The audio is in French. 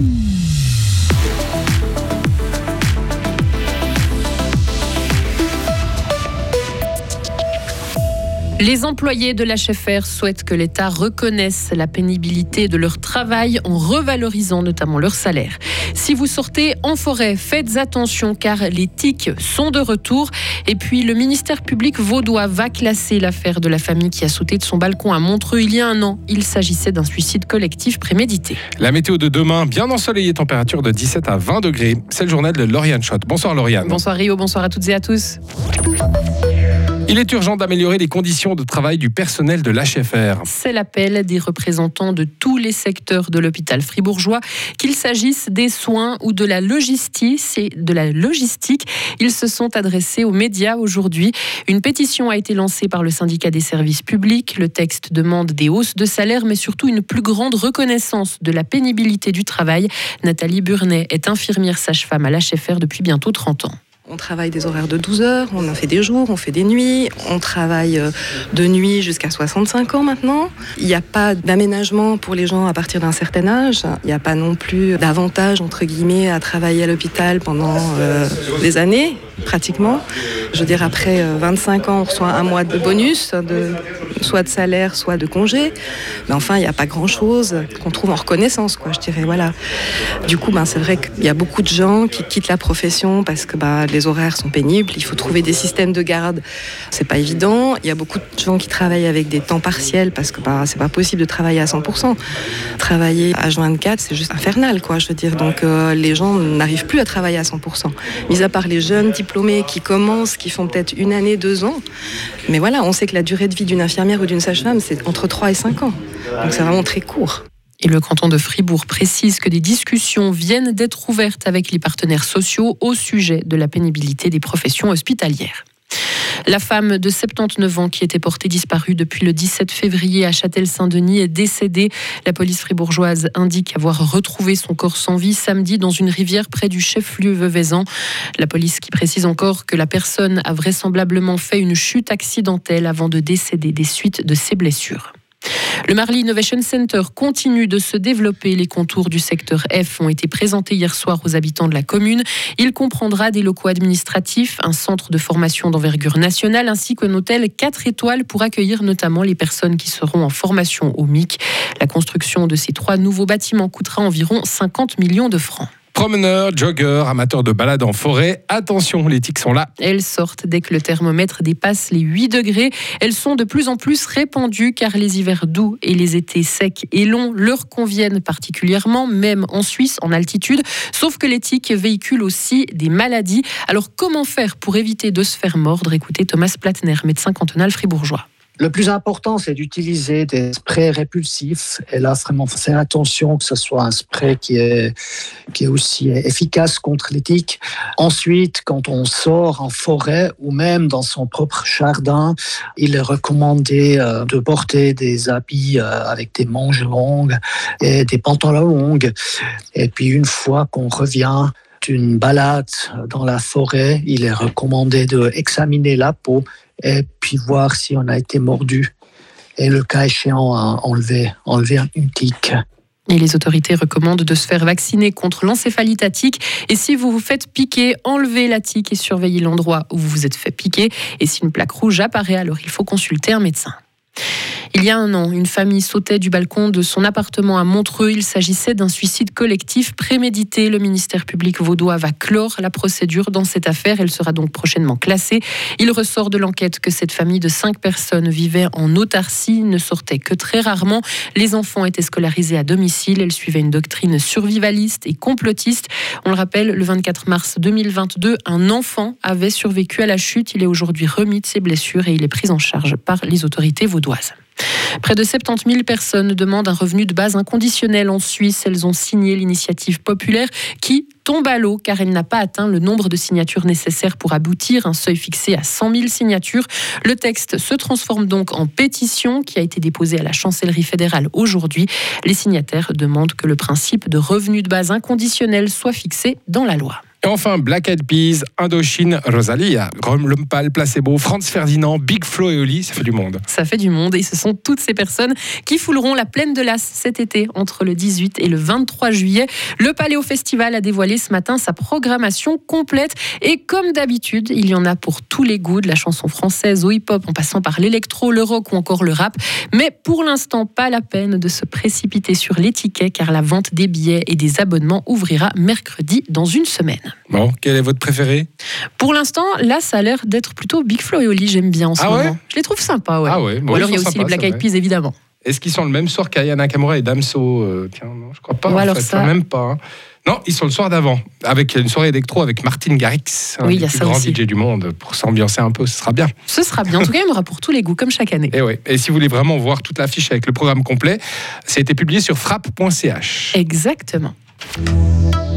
Mm-hmm. Les employés de l'HFR souhaitent que l'État reconnaisse la pénibilité de leur travail en revalorisant notamment leur salaire. Si vous sortez en forêt, faites attention car les tiques sont de retour. Et puis le ministère public vaudois va classer l'affaire de la famille qui a sauté de son balcon à Montreux il y a un an. Il s'agissait d'un suicide collectif prémédité. La météo de demain, bien ensoleillée, température de 17 à 20 degrés. C'est le journal de Lauriane Schott. Bonsoir Lauriane. Bonsoir Rio, bonsoir à toutes et à tous. Il est urgent d'améliorer les conditions de travail du personnel de l'HFR. C'est l'appel des représentants de tous les secteurs de l'hôpital fribourgeois, qu'il s'agisse des soins ou de la logistique. De la logistique. Ils se sont adressés aux médias aujourd'hui. Une pétition a été lancée par le syndicat des services publics. Le texte demande des hausses de salaire, mais surtout une plus grande reconnaissance de la pénibilité du travail. Nathalie Burnet est infirmière sage-femme à l'HFR depuis bientôt 30 ans. On travaille des horaires de 12 heures, on en fait des jours, on fait des nuits, on travaille euh, de nuit jusqu'à 65 ans maintenant. Il n'y a pas d'aménagement pour les gens à partir d'un certain âge. Il n'y a pas non plus d'avantage, entre guillemets, à travailler à l'hôpital pendant euh, des années, pratiquement. Je veux dire, après 25 euh, ans, on reçoit un mois de bonus, de, soit de salaire, soit de congé. Mais enfin, il n'y a pas grand-chose qu'on trouve en reconnaissance, quoi, je dirais. Voilà. Du coup, ben, c'est vrai qu'il y a beaucoup de gens qui quittent la profession parce que ben, les horaires sont pénibles. Il faut trouver des systèmes de garde. C'est pas évident. Il y a beaucoup de gens qui travaillent avec des temps partiels parce que ben, c'est pas possible de travailler à 100%. Travailler à 24, c'est juste infernal, quoi, je veux dire. Donc, euh, les gens n'arrivent plus à travailler à 100%. Mis à part les jeunes qui commencent, qui font peut-être une année, deux ans. Mais voilà, on sait que la durée de vie d'une infirmière ou d'une sage-femme, c'est entre 3 et 5 ans. Donc c'est vraiment très court. Et le canton de Fribourg précise que des discussions viennent d'être ouvertes avec les partenaires sociaux au sujet de la pénibilité des professions hospitalières. La femme de 79 ans qui était portée disparue depuis le 17 février à Châtel-Saint-Denis est décédée. La police fribourgeoise indique avoir retrouvé son corps sans vie samedi dans une rivière près du chef-lieu Veuvezan. La police qui précise encore que la personne a vraisemblablement fait une chute accidentelle avant de décéder des suites de ses blessures. Le Marley Innovation Center continue de se développer. Les contours du secteur F ont été présentés hier soir aux habitants de la commune. Il comprendra des locaux administratifs, un centre de formation d'envergure nationale ainsi qu'un hôtel 4 étoiles pour accueillir notamment les personnes qui seront en formation au MIC. La construction de ces trois nouveaux bâtiments coûtera environ 50 millions de francs. Promeneurs, joggeurs, amateurs de balade en forêt, attention, les tiques sont là. Elles sortent dès que le thermomètre dépasse les 8 degrés. Elles sont de plus en plus répandues car les hivers doux et les étés secs et longs leur conviennent particulièrement, même en Suisse, en altitude. Sauf que les tiques véhiculent aussi des maladies. Alors comment faire pour éviter de se faire mordre? Écoutez Thomas Platner, médecin cantonal fribourgeois. Le plus important, c'est d'utiliser des sprays répulsifs. Et là, vraiment, faire attention que ce soit un spray qui est, qui est aussi efficace contre les tiques. Ensuite, quand on sort en forêt ou même dans son propre jardin, il est recommandé euh, de porter des habits euh, avec des manches longues et des pantalons longs. Et puis, une fois qu'on revient, d'une balade dans la forêt, il est recommandé d'examiner la peau et puis voir si on a été mordu et le cas échéant enlever, enlever une tique. Et les autorités recommandent de se faire vacciner contre l'encéphalite Et si vous vous faites piquer, enlevez la tique et surveillez l'endroit où vous vous êtes fait piquer. Et si une plaque rouge apparaît, alors il faut consulter un médecin. Il y a un an, une famille sautait du balcon de son appartement à Montreux. Il s'agissait d'un suicide collectif prémédité. Le ministère public vaudois va clore la procédure dans cette affaire. Elle sera donc prochainement classée. Il ressort de l'enquête que cette famille de cinq personnes vivait en autarcie, ne sortait que très rarement. Les enfants étaient scolarisés à domicile. Elle suivait une doctrine survivaliste et complotiste. On le rappelle, le 24 mars 2022, un enfant avait survécu à la chute. Il est aujourd'hui remis de ses blessures et il est pris en charge par les autorités vaudoises. Près de 70 000 personnes demandent un revenu de base inconditionnel en Suisse. Elles ont signé l'initiative populaire qui tombe à l'eau car elle n'a pas atteint le nombre de signatures nécessaires pour aboutir, un seuil fixé à 100 000 signatures. Le texte se transforme donc en pétition qui a été déposée à la chancellerie fédérale aujourd'hui. Les signataires demandent que le principe de revenu de base inconditionnel soit fixé dans la loi. Et enfin, Black Eyed Peas, Indochine, Rosalia, Rome Lumpal, Placebo, Franz Ferdinand, Big Flo et Oli, ça fait du monde. Ça fait du monde et ce sont toutes ces personnes qui fouleront la plaine de l'As cet été entre le 18 et le 23 juillet. Le Paléo Festival a dévoilé ce matin sa programmation complète et comme d'habitude, il y en a pour tous les goûts, de la chanson française au hip-hop en passant par l'électro, le rock ou encore le rap. Mais pour l'instant, pas la peine de se précipiter sur l'étiquette car la vente des billets et des abonnements ouvrira mercredi dans une semaine. Bon, quel est votre préféré? Pour l'instant, là, ça a l'air d'être plutôt Big Flo et Oli, j'aime bien en ce Ah ouais? Je les trouve sympas, ouais. Ah ouais, bon, Ou alors il y a aussi les Black Eyed. Peas, évidemment. Est-ce qu'ils sont le même soir qu'Aya Nakamura et Damso? Euh, Tiens, non, je crois pas. Ou en alors fait, ça- même pas. hein. Non, ils sont le soir d'avant, avec une soirée électro avec Martin Garrix, un Oui, y a plus ça grands aussi. DJ du monde, pour s'ambiancer un peu, ce sera bien. Ce sera bien. En tout cas, il y en aura pour tous les goûts, comme chaque année. Et, ouais. et si vous voulez vraiment voir toute l'affiche avec le programme complet, ça a été publié sur frappe.ch. Exactement.